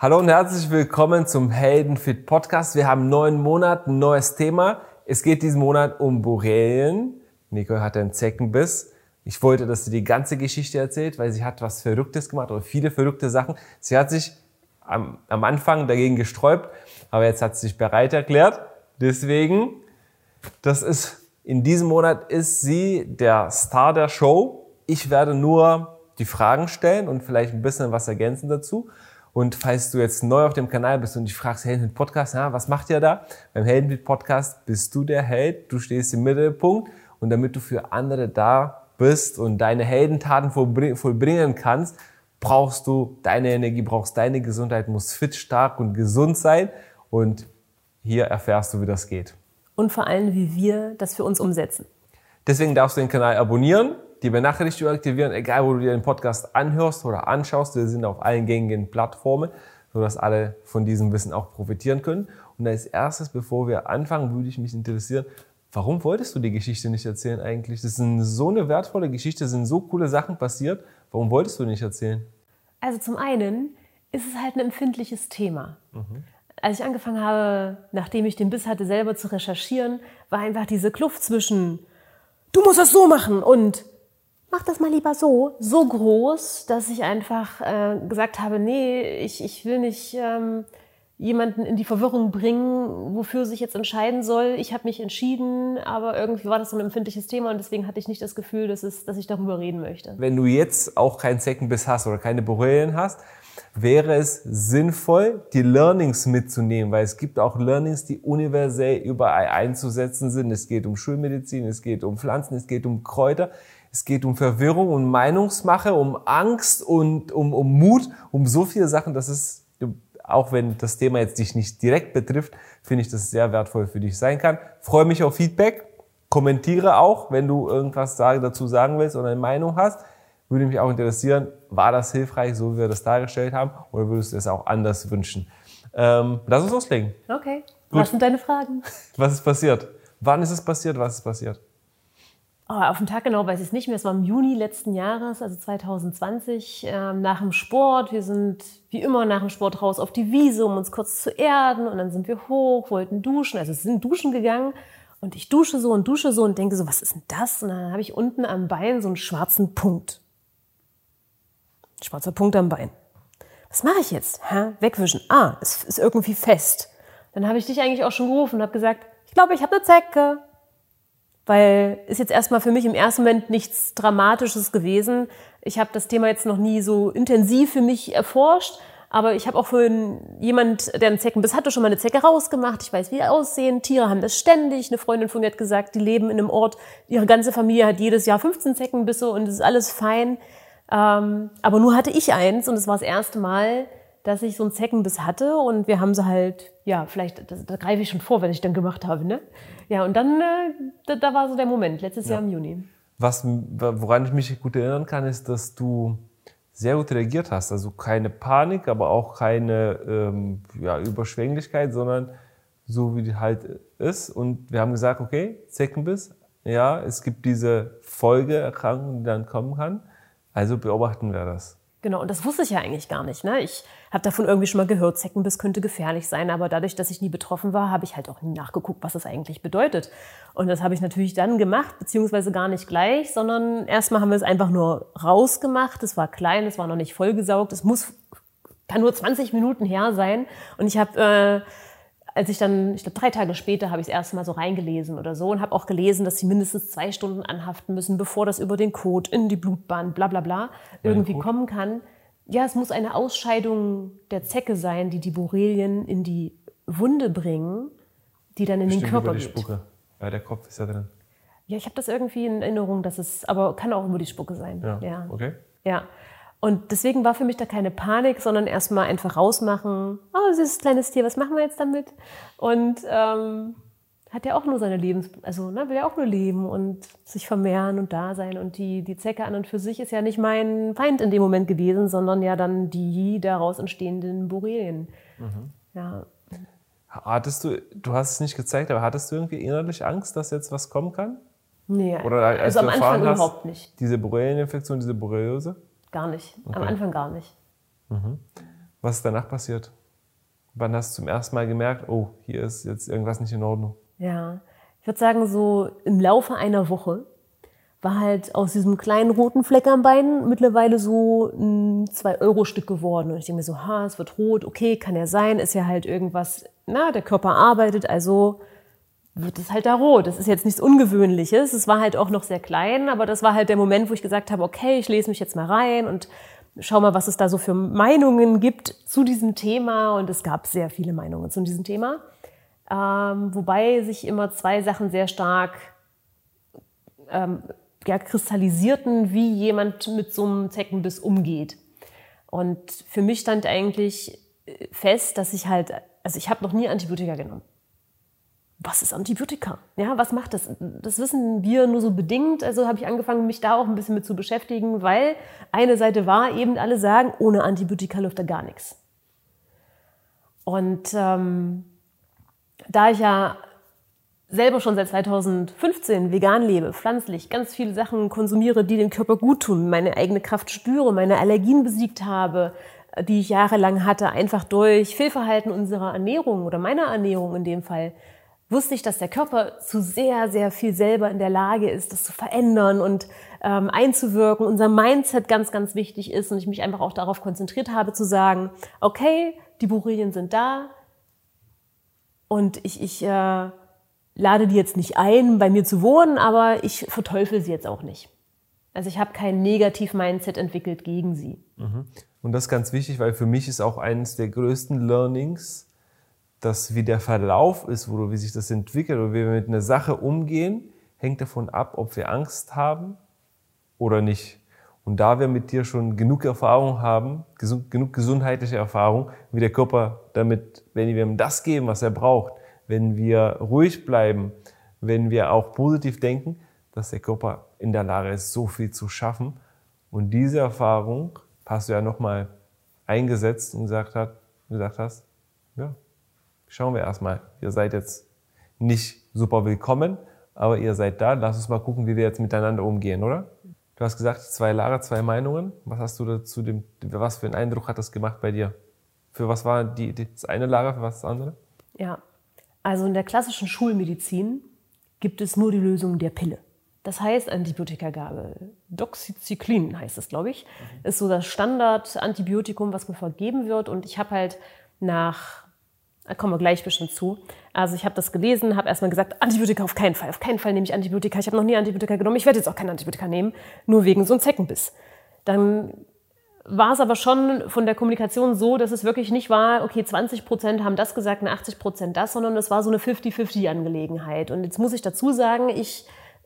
Hallo und herzlich willkommen zum Heldenfit Podcast. Wir haben neun Monate, ein neues Thema. Es geht diesen Monat um Borrelien. Nicole hatte einen Zeckenbiss. Ich wollte, dass sie die ganze Geschichte erzählt, weil sie hat was Verrücktes gemacht oder viele verrückte Sachen. Sie hat sich am, am Anfang dagegen gesträubt, aber jetzt hat sie sich bereit erklärt. Deswegen, das ist, in diesem Monat ist sie der Star der Show. Ich werde nur die Fragen stellen und vielleicht ein bisschen was ergänzen dazu. Und falls du jetzt neu auf dem Kanal bist und dich fragst, Heldenfit Podcast, ja, was macht ihr da? Beim Heldenfit Podcast bist du der Held, du stehst im Mittelpunkt und damit du für andere da bist und deine Heldentaten vollbringen kannst, brauchst du deine Energie, brauchst deine Gesundheit, musst fit, stark und gesund sein und hier erfährst du, wie das geht. Und vor allem, wie wir das für uns umsetzen. Deswegen darfst du den Kanal abonnieren die Benachrichtigung aktivieren, egal wo du dir den Podcast anhörst oder anschaust. Wir sind auf allen gängigen Plattformen, sodass alle von diesem Wissen auch profitieren können. Und als erstes, bevor wir anfangen, würde ich mich interessieren, warum wolltest du die Geschichte nicht erzählen eigentlich? Das ist so eine wertvolle Geschichte, es sind so coole Sachen passiert. Warum wolltest du nicht erzählen? Also zum einen ist es halt ein empfindliches Thema. Mhm. Als ich angefangen habe, nachdem ich den Biss hatte, selber zu recherchieren, war einfach diese Kluft zwischen, du musst das so machen und mach das mal lieber so, so groß, dass ich einfach äh, gesagt habe, nee, ich, ich will nicht ähm, jemanden in die Verwirrung bringen, wofür sich jetzt entscheiden soll. Ich habe mich entschieden, aber irgendwie war das so ein empfindliches Thema und deswegen hatte ich nicht das Gefühl, dass, es, dass ich darüber reden möchte. Wenn du jetzt auch keinen Zeckenbiss hast oder keine Borrelien hast, wäre es sinnvoll, die Learnings mitzunehmen, weil es gibt auch Learnings, die universell überall einzusetzen sind. Es geht um Schulmedizin, es geht um Pflanzen, es geht um Kräuter. Es geht um Verwirrung, um Meinungsmache, um Angst und um, um Mut, um so viele Sachen. Das ist, auch wenn das Thema jetzt dich nicht direkt betrifft, finde ich, dass es sehr wertvoll für dich sein kann. Freue mich auf Feedback. Kommentiere auch, wenn du irgendwas dazu sagen willst oder eine Meinung hast. Würde mich auch interessieren, war das hilfreich, so wie wir das dargestellt haben, oder würdest du es auch anders wünschen? Ähm, lass uns loslegen. Okay. Gut. Was sind deine Fragen? Was ist passiert? Wann ist es passiert? Was ist passiert? Oh, auf den Tag genau weiß ich es nicht mehr. Es war im Juni letzten Jahres, also 2020, ähm, nach dem Sport. Wir sind wie immer nach dem Sport raus auf die Wiese, um uns kurz zu erden. Und dann sind wir hoch, wollten duschen. Also sind duschen gegangen. Und ich dusche so und dusche so und denke so, was ist denn das? Und dann habe ich unten am Bein so einen schwarzen Punkt. Schwarzer Punkt am Bein. Was mache ich jetzt? Hä? Wegwischen. Ah, es ist irgendwie fest. Dann habe ich dich eigentlich auch schon gerufen und habe gesagt, ich glaube, ich habe eine Zecke weil ist jetzt erstmal für mich im ersten Moment nichts Dramatisches gewesen. Ich habe das Thema jetzt noch nie so intensiv für mich erforscht, aber ich habe auch für jemand, der einen Zeckenbiss hatte, schon mal eine Zecke rausgemacht. Ich weiß, wie die aussehen. Tiere haben das ständig. Eine Freundin von mir hat gesagt, die leben in einem Ort, ihre ganze Familie hat jedes Jahr 15 Zeckenbisse und es ist alles fein. Ähm, aber nur hatte ich eins und es war das erste Mal, dass ich so einen Zeckenbiss hatte und wir haben sie halt, ja, vielleicht, da, da greife ich schon vor, wenn ich dann gemacht habe, ne? Ja, und dann, äh, da, da, war so der Moment, letztes ja. Jahr im Juni. Was, woran ich mich gut erinnern kann, ist, dass du sehr gut reagiert hast. Also keine Panik, aber auch keine ähm, ja, Überschwänglichkeit, sondern so wie die halt ist. Und wir haben gesagt, okay, Zeckenbiss, ja, es gibt diese Folgeerkrankung, die dann kommen kann. Also beobachten wir das. Genau, und das wusste ich ja eigentlich gar nicht. Ne? Ich habe davon irgendwie schon mal gehört, Zeckenbiss könnte gefährlich sein, aber dadurch, dass ich nie betroffen war, habe ich halt auch nie nachgeguckt, was das eigentlich bedeutet. Und das habe ich natürlich dann gemacht, beziehungsweise gar nicht gleich, sondern erstmal haben wir es einfach nur rausgemacht. Es war klein, es war noch nicht vollgesaugt. Es muss, kann nur 20 Minuten her sein. Und ich habe... Äh, als ich dann, ich glaube drei Tage später, habe ich es erstmal so reingelesen oder so und habe auch gelesen, dass sie mindestens zwei Stunden anhaften müssen, bevor das über den Kot in die Blutbahn, bla bla bla, irgendwie kommen kann. Ja, es muss eine Ausscheidung der Zecke sein, die die Borrelien in die Wunde bringen, die dann in Bestimmt den Körper über die geht. Spucke. Ja, der Kopf ist ja drin. Ja, ich habe das irgendwie in Erinnerung, dass es, aber kann auch über die Spucke sein. Ja. ja. Okay. Ja. Und deswegen war für mich da keine Panik, sondern erstmal einfach rausmachen. Oh, süßes kleines Tier, was machen wir jetzt damit? Und ähm, hat ja auch nur seine Lebens, also ne, will ja auch nur leben und sich vermehren und da sein. Und die, die Zecke an und für sich ist ja nicht mein Feind in dem Moment gewesen, sondern ja dann die daraus entstehenden Borrelien. Mhm. Ja. Hattest du, du hast es nicht gezeigt, aber hattest du irgendwie innerlich Angst, dass jetzt was kommen kann? Nee, Oder als also am Anfang hast, überhaupt nicht. Diese Borrelieninfektion, diese Borreliose? Gar nicht. Okay. Am Anfang gar nicht. Mhm. Was ist danach passiert? Wann hast du zum ersten Mal gemerkt, oh, hier ist jetzt irgendwas nicht in Ordnung? Ja, ich würde sagen, so im Laufe einer Woche war halt aus diesem kleinen roten Fleck am Bein mittlerweile so ein 2-Euro-Stück geworden. Und ich denke mir so, ha, es wird rot, okay, kann ja sein, ist ja halt irgendwas, na, der Körper arbeitet, also wird es halt da rot. Das ist jetzt nichts Ungewöhnliches. Es war halt auch noch sehr klein, aber das war halt der Moment, wo ich gesagt habe, okay, ich lese mich jetzt mal rein und schau mal, was es da so für Meinungen gibt zu diesem Thema. Und es gab sehr viele Meinungen zu diesem Thema. Ähm, wobei sich immer zwei Sachen sehr stark ähm, ja, kristallisierten, wie jemand mit so einem Zeckenbiss umgeht. Und für mich stand eigentlich fest, dass ich halt, also ich habe noch nie Antibiotika genommen. Was ist Antibiotika? Ja, was macht das? Das wissen wir nur so bedingt. Also habe ich angefangen, mich da auch ein bisschen mit zu beschäftigen, weil eine Seite war eben, alle sagen, ohne Antibiotika läuft da gar nichts. Und ähm, da ich ja selber schon seit 2015 vegan lebe, pflanzlich, ganz viele Sachen konsumiere, die den Körper gut tun, meine eigene Kraft spüre, meine Allergien besiegt habe, die ich jahrelang hatte, einfach durch Fehlverhalten unserer Ernährung oder meiner Ernährung in dem Fall, wusste ich, dass der Körper zu sehr, sehr viel selber in der Lage ist, das zu verändern und ähm, einzuwirken. Unser Mindset ganz, ganz wichtig ist und ich mich einfach auch darauf konzentriert habe zu sagen, okay, die Borrelien sind da und ich, ich äh, lade die jetzt nicht ein, bei mir zu wohnen, aber ich verteufel sie jetzt auch nicht. Also ich habe kein Negativ-Mindset entwickelt gegen sie. Mhm. Und das ist ganz wichtig, weil für mich ist auch eines der größten Learnings, dass wie der Verlauf ist, oder wie sich das entwickelt oder wie wir mit einer Sache umgehen, hängt davon ab, ob wir Angst haben oder nicht. Und da wir mit dir schon genug Erfahrung haben, genug gesundheitliche Erfahrung, wie der Körper damit, wenn wir ihm das geben, was er braucht, wenn wir ruhig bleiben, wenn wir auch positiv denken, dass der Körper in der Lage ist, so viel zu schaffen. Und diese Erfahrung hast du ja nochmal eingesetzt und gesagt, hat, gesagt hast, ja, schauen wir erstmal. Ihr seid jetzt nicht super willkommen, aber ihr seid da. Lass uns mal gucken, wie wir jetzt miteinander umgehen, oder? Du hast gesagt, zwei Lager, zwei Meinungen. Was hast du dazu dem, was für einen Eindruck hat das gemacht bei dir? Für was war die, das eine Lager, für was das andere? Ja, also in der klassischen Schulmedizin gibt es nur die Lösung der Pille. Das heißt Antibiotikagabe. Doxycyclin heißt es, glaube ich. Ist so das Standard-Antibiotikum, was mir vergeben wird. Und ich habe halt nach, da kommen wir gleich bestimmt zu. Also ich habe das gelesen, habe erstmal gesagt, Antibiotika auf keinen Fall. Auf keinen Fall nehme ich Antibiotika. Ich habe noch nie Antibiotika genommen. Ich werde jetzt auch kein Antibiotika nehmen, nur wegen so einem Zeckenbiss. Dann war es aber schon von der Kommunikation so, dass es wirklich nicht war, okay, 20 Prozent haben das gesagt und 80 Prozent das, sondern es war so eine 50-50-Angelegenheit. Und jetzt muss ich dazu sagen, ich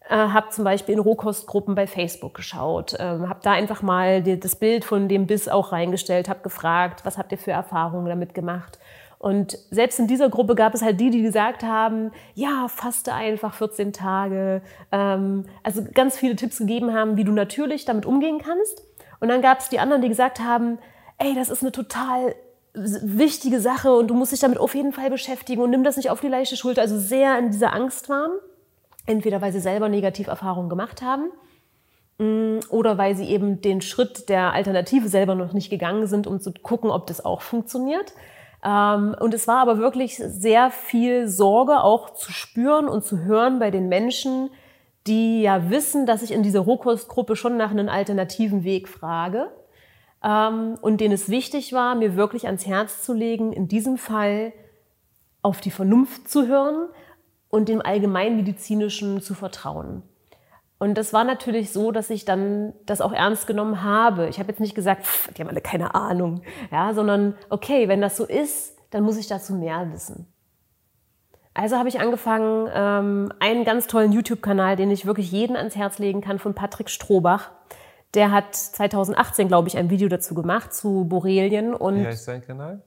äh, habe zum Beispiel in Rohkostgruppen bei Facebook geschaut, äh, habe da einfach mal die, das Bild von dem Biss auch reingestellt, habe gefragt, was habt ihr für Erfahrungen damit gemacht? Und selbst in dieser Gruppe gab es halt die, die gesagt haben, ja, faste einfach 14 Tage. Ähm, also ganz viele Tipps gegeben haben, wie du natürlich damit umgehen kannst. Und dann gab es die anderen, die gesagt haben, ey, das ist eine total wichtige Sache und du musst dich damit auf jeden Fall beschäftigen und nimm das nicht auf die leichte Schulter. Also sehr in dieser Angst waren. Entweder weil sie selber Negativerfahrungen gemacht haben mm, oder weil sie eben den Schritt der Alternative selber noch nicht gegangen sind, um zu gucken, ob das auch funktioniert. Ähm, und es war aber wirklich sehr viel Sorge auch zu spüren und zu hören bei den Menschen, die ja wissen, dass ich in dieser Rohkostgruppe schon nach einem alternativen Weg frage ähm, und denen es wichtig war, mir wirklich ans Herz zu legen, in diesem Fall auf die Vernunft zu hören und dem Allgemeinmedizinischen zu vertrauen. Und das war natürlich so, dass ich dann das auch ernst genommen habe. Ich habe jetzt nicht gesagt, pff, die haben alle keine Ahnung, ja, sondern okay, wenn das so ist, dann muss ich dazu mehr wissen. Also habe ich angefangen, ähm, einen ganz tollen YouTube-Kanal, den ich wirklich jeden ans Herz legen kann, von Patrick Strohbach. Der hat 2018, glaube ich, ein Video dazu gemacht zu Borrelien. Und Wie heißt sein Kanal?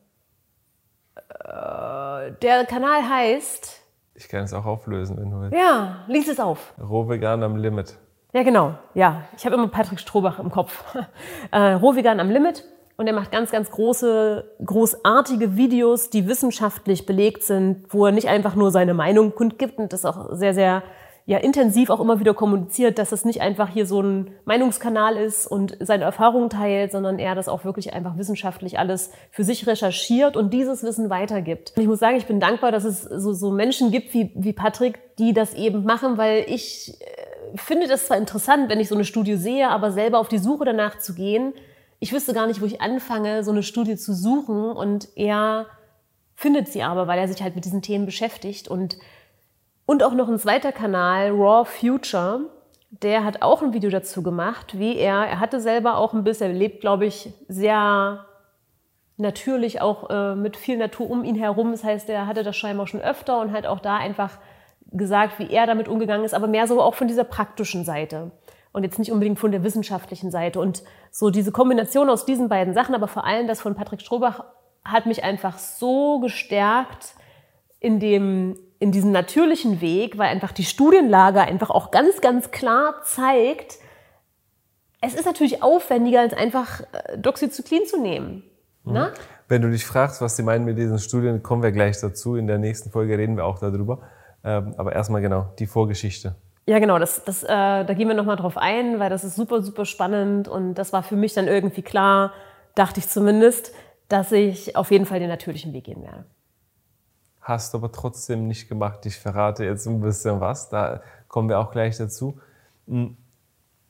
Äh, der Kanal heißt. Ich kann es auch auflösen, wenn du willst. Ja, lies es auf. Rohvegan am Limit. Ja, genau. Ja, ich habe immer Patrick Strohbach im Kopf. äh, Rohvegan am Limit. Und er macht ganz, ganz große, großartige Videos, die wissenschaftlich belegt sind, wo er nicht einfach nur seine Meinung kundgibt und das auch sehr, sehr ja intensiv auch immer wieder kommuniziert, dass es nicht einfach hier so ein Meinungskanal ist und seine Erfahrungen teilt, sondern er das auch wirklich einfach wissenschaftlich alles für sich recherchiert und dieses Wissen weitergibt. Und ich muss sagen, ich bin dankbar, dass es so, so Menschen gibt wie, wie Patrick, die das eben machen, weil ich äh, finde das zwar interessant, wenn ich so eine Studie sehe, aber selber auf die Suche danach zu gehen, ich wüsste gar nicht, wo ich anfange, so eine Studie zu suchen und er findet sie aber, weil er sich halt mit diesen Themen beschäftigt und und auch noch ein zweiter Kanal, Raw Future, der hat auch ein Video dazu gemacht, wie er, er hatte selber auch ein bisschen, er lebt, glaube ich, sehr natürlich auch äh, mit viel Natur um ihn herum. Das heißt, er hatte das scheinbar schon öfter und hat auch da einfach gesagt, wie er damit umgegangen ist, aber mehr so auch von dieser praktischen Seite und jetzt nicht unbedingt von der wissenschaftlichen Seite. Und so diese Kombination aus diesen beiden Sachen, aber vor allem das von Patrick Strohbach, hat mich einfach so gestärkt in dem in diesem natürlichen Weg, weil einfach die Studienlage einfach auch ganz, ganz klar zeigt, es ist natürlich aufwendiger, als einfach äh, Doxycyclin zu nehmen. Mhm. Ne? Wenn du dich fragst, was sie meinen mit diesen Studien, kommen wir gleich dazu. In der nächsten Folge reden wir auch darüber. Ähm, aber erstmal genau, die Vorgeschichte. Ja, genau, das, das, äh, da gehen wir nochmal drauf ein, weil das ist super, super spannend und das war für mich dann irgendwie klar, dachte ich zumindest, dass ich auf jeden Fall den natürlichen Weg gehen werde hast aber trotzdem nicht gemacht. Ich verrate jetzt ein bisschen was, da kommen wir auch gleich dazu. Hm,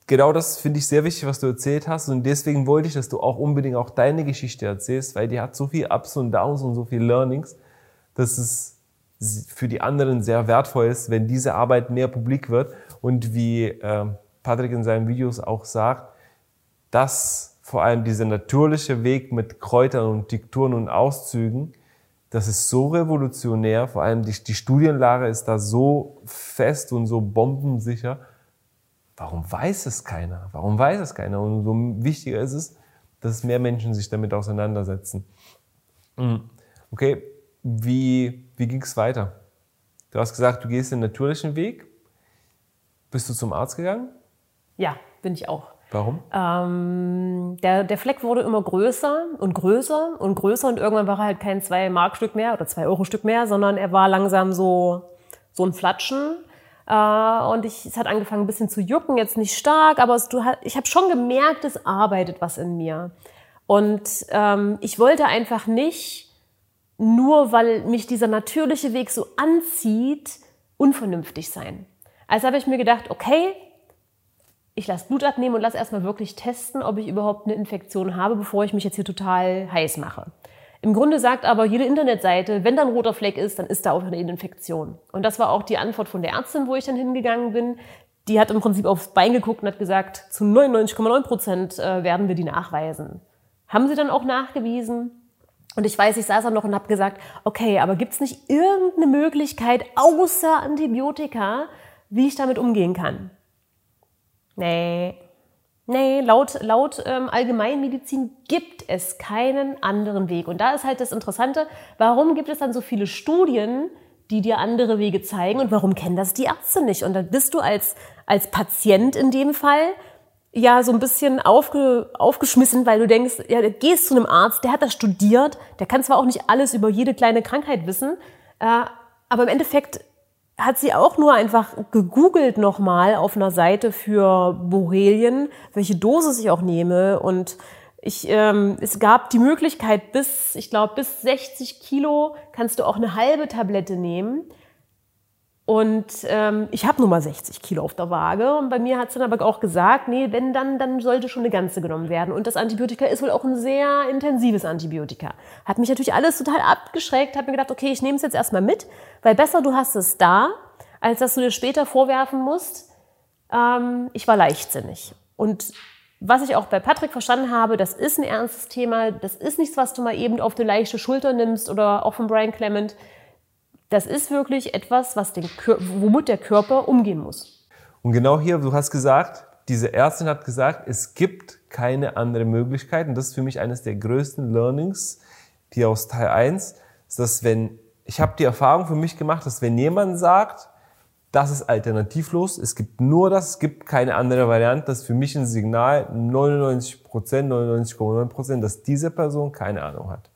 genau das finde ich sehr wichtig, was du erzählt hast und deswegen wollte ich, dass du auch unbedingt auch deine Geschichte erzählst, weil die hat so viel Ups und Downs und so viel Learnings, dass es für die anderen sehr wertvoll ist, wenn diese Arbeit mehr publik wird und wie äh, Patrick in seinen Videos auch sagt, dass vor allem dieser natürliche Weg mit Kräutern und Dikturen und Auszügen das ist so revolutionär, vor allem die, die Studienlage ist da so fest und so bombensicher. Warum weiß es keiner? Warum weiß es keiner? Und so wichtiger ist es, dass mehr Menschen sich damit auseinandersetzen. Hm. Okay, wie, wie ging es weiter? Du hast gesagt, du gehst den natürlichen Weg. Bist du zum Arzt gegangen? Ja, bin ich auch. Warum? Ähm, der, der Fleck wurde immer größer und größer und größer und irgendwann war er halt kein 2-Mark-Stück mehr oder 2-Euro-Stück mehr, sondern er war langsam so, so ein Flatschen. Äh, und ich, es hat angefangen ein bisschen zu jucken, jetzt nicht stark, aber es, du, ich habe schon gemerkt, es arbeitet was in mir. Und ähm, ich wollte einfach nicht, nur weil mich dieser natürliche Weg so anzieht, unvernünftig sein. Also habe ich mir gedacht, okay, ich lasse Blut abnehmen und lasse erstmal wirklich testen, ob ich überhaupt eine Infektion habe, bevor ich mich jetzt hier total heiß mache. Im Grunde sagt aber jede Internetseite, wenn da ein roter Fleck ist, dann ist da auch eine Infektion. Und das war auch die Antwort von der Ärztin, wo ich dann hingegangen bin. Die hat im Prinzip aufs Bein geguckt und hat gesagt, zu 99,9 Prozent äh, werden wir die nachweisen. Haben sie dann auch nachgewiesen. Und ich weiß, ich saß dann noch und habe gesagt, okay, aber gibt es nicht irgendeine Möglichkeit außer Antibiotika, wie ich damit umgehen kann? Nee. Nee, laut, laut ähm, Allgemeinmedizin gibt es keinen anderen Weg. Und da ist halt das Interessante, warum gibt es dann so viele Studien, die dir andere Wege zeigen und warum kennen das die Ärzte nicht? Und dann bist du als, als Patient in dem Fall ja so ein bisschen aufge, aufgeschmissen, weil du denkst, ja, du gehst zu einem Arzt, der hat das studiert, der kann zwar auch nicht alles über jede kleine Krankheit wissen, äh, aber im Endeffekt hat sie auch nur einfach gegoogelt nochmal auf einer Seite für Borrelien, welche Dosis ich auch nehme. Und ich, ähm, es gab die Möglichkeit, bis, ich glaube, bis 60 Kilo kannst du auch eine halbe Tablette nehmen. Und ähm, ich habe nur mal 60 Kilo auf der Waage. Und bei mir hat sie dann aber auch gesagt, nee, wenn dann, dann sollte schon eine ganze genommen werden. Und das Antibiotika ist wohl auch ein sehr intensives Antibiotika. Hat mich natürlich alles total abgeschreckt, habe mir gedacht, okay, ich nehme es jetzt erstmal mit, weil besser du hast es da, als dass du dir später vorwerfen musst, ähm, ich war leichtsinnig. Und was ich auch bei Patrick verstanden habe, das ist ein ernstes Thema, das ist nichts, was du mal eben auf die leichte Schulter nimmst oder auch von Brian Clement das ist wirklich etwas, was den, womit der Körper umgehen muss. Und genau hier, du hast gesagt, diese Ärztin hat gesagt, es gibt keine andere Möglichkeit. Und das ist für mich eines der größten Learnings, die aus Teil 1, ist, dass wenn, ich habe die Erfahrung für mich gemacht, dass wenn jemand sagt, das ist alternativlos, es gibt nur das, es gibt keine andere Variante, das ist für mich ein Signal, 99% 99,9% dass diese Person keine Ahnung hat.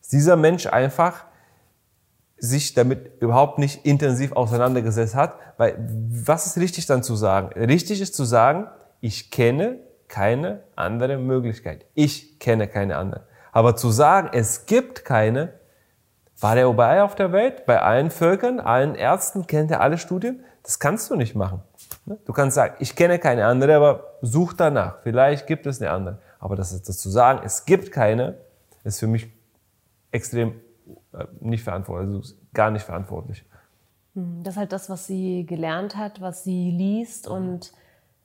Dass dieser Mensch einfach sich damit überhaupt nicht intensiv auseinandergesetzt hat. Weil was ist richtig dann zu sagen? Richtig ist zu sagen, ich kenne keine andere Möglichkeit. Ich kenne keine andere. Aber zu sagen, es gibt keine, war der überall auf der Welt, bei allen Völkern, allen Ärzten, kennt er alle Studien? Das kannst du nicht machen. Du kannst sagen, ich kenne keine andere, aber such danach. Vielleicht gibt es eine andere. Aber das, das zu sagen, es gibt keine, ist für mich extrem nicht verantwortlich, also gar nicht verantwortlich. Hm, das ist halt das, was sie gelernt hat, was sie liest und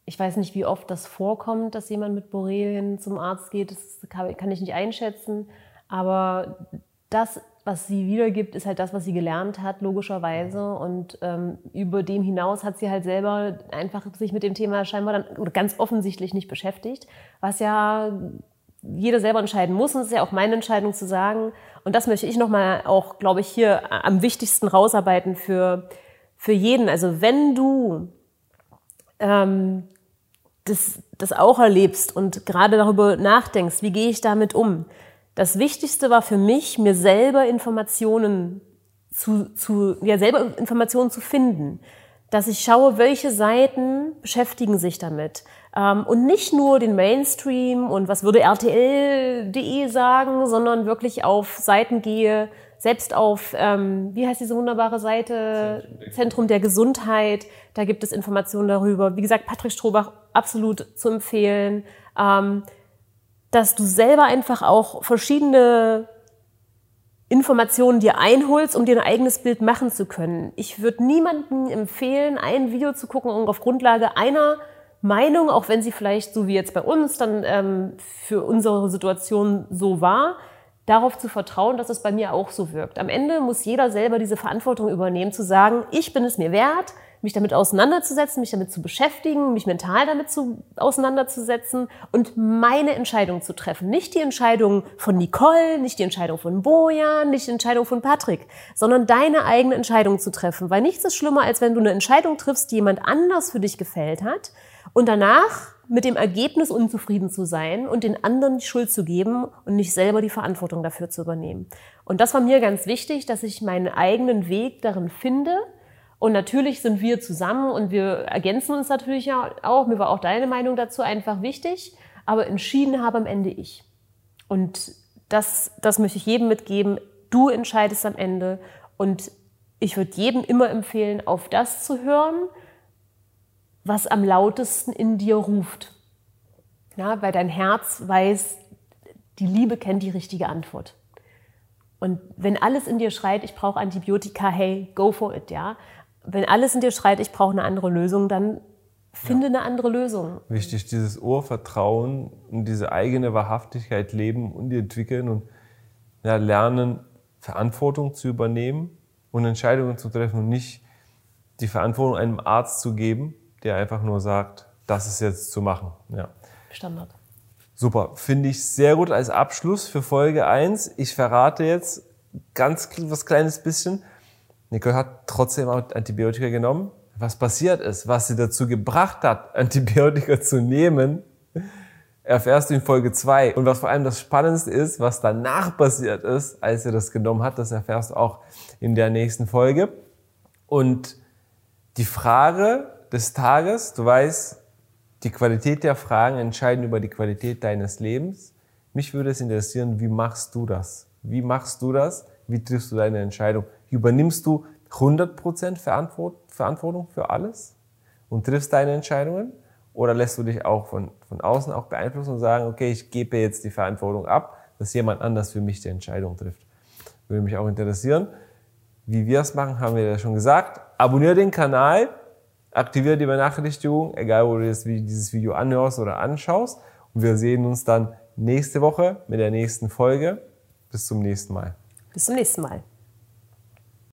ich weiß nicht, wie oft das vorkommt, dass jemand mit Borrelien zum Arzt geht. Das kann ich nicht einschätzen. Aber das, was sie wiedergibt, ist halt das, was sie gelernt hat, logischerweise. Und ähm, über dem hinaus hat sie halt selber einfach sich mit dem Thema scheinbar dann oder ganz offensichtlich nicht beschäftigt, was ja jeder selber entscheiden muss. Und es ist ja auch meine Entscheidung zu sagen. Und das möchte ich nochmal auch, glaube ich, hier am wichtigsten rausarbeiten für, für jeden. Also wenn du ähm, das, das auch erlebst und gerade darüber nachdenkst, wie gehe ich damit um. Das Wichtigste war für mich, mir selber Informationen zu, zu ja, selber Informationen zu finden. Dass ich schaue, welche Seiten beschäftigen sich damit. Ähm, und nicht nur den Mainstream und was würde RTL.de sagen, sondern wirklich auf Seiten gehe, selbst auf, ähm, wie heißt diese wunderbare Seite? Zentrum der, Gesundheit. Da gibt es Informationen darüber. Wie gesagt, Patrick Strohbach absolut zu empfehlen. Ähm, dass du selber einfach auch verschiedene Informationen dir einholst, um dir ein eigenes Bild machen zu können. Ich würde niemandem empfehlen, ein Video zu gucken und auf Grundlage einer Meinung, auch wenn sie vielleicht so wie jetzt bei uns dann ähm, für unsere Situation so war, darauf zu vertrauen, dass es bei mir auch so wirkt. Am Ende muss jeder selber diese Verantwortung übernehmen, zu sagen, ich bin es mir wert, mich damit auseinanderzusetzen, mich damit zu beschäftigen, mich mental damit zu, auseinanderzusetzen und meine Entscheidung zu treffen. Nicht die Entscheidung von Nicole, nicht die Entscheidung von Bojan, nicht die Entscheidung von Patrick, sondern deine eigene Entscheidung zu treffen. Weil nichts ist schlimmer, als wenn du eine Entscheidung triffst, die jemand anders für dich gefällt hat und danach mit dem Ergebnis unzufrieden zu sein und den anderen die Schuld zu geben und nicht selber die Verantwortung dafür zu übernehmen. Und das war mir ganz wichtig, dass ich meinen eigenen Weg darin finde. Und natürlich sind wir zusammen und wir ergänzen uns natürlich auch. Mir war auch deine Meinung dazu einfach wichtig. Aber entschieden habe am Ende ich. Und das, das möchte ich jedem mitgeben. Du entscheidest am Ende. Und ich würde jedem immer empfehlen, auf das zu hören, was am lautesten in dir ruft. Ja, weil dein Herz weiß, die Liebe kennt die richtige Antwort. Und wenn alles in dir schreit, ich brauche Antibiotika, hey, go for it, ja. Wenn alles in dir schreit, ich brauche eine andere Lösung, dann finde ja. eine andere Lösung. Wichtig, dieses Urvertrauen und diese eigene Wahrhaftigkeit leben und entwickeln und ja, lernen, Verantwortung zu übernehmen und Entscheidungen zu treffen und nicht die Verantwortung einem Arzt zu geben, der einfach nur sagt, das ist jetzt zu machen. Ja. Standard. Super, finde ich sehr gut als Abschluss für Folge 1. Ich verrate jetzt ganz was kleines bisschen. Nicole hat trotzdem Antibiotika genommen. Was passiert ist, was sie dazu gebracht hat, Antibiotika zu nehmen, erfährst du in Folge 2. Und was vor allem das Spannendste ist, was danach passiert ist, als sie das genommen hat, das erfährst du auch in der nächsten Folge. Und die Frage, des Tages. Du weißt, die Qualität der Fragen entscheiden über die Qualität deines Lebens. Mich würde es interessieren, wie machst du das? Wie machst du das? Wie triffst du deine Entscheidung? Übernimmst du 100% Verantwortung für alles und triffst deine Entscheidungen? Oder lässt du dich auch von, von außen auch beeinflussen und sagen, okay, ich gebe jetzt die Verantwortung ab, dass jemand anders für mich die Entscheidung trifft? Würde mich auch interessieren. Wie wir es machen, haben wir ja schon gesagt. Abonniere den Kanal, aktiviere die Benachrichtigung, egal wo du dieses Video anhörst oder anschaust. Und wir sehen uns dann nächste Woche mit der nächsten Folge. Bis zum nächsten Mal. Bis zum nächsten Mal.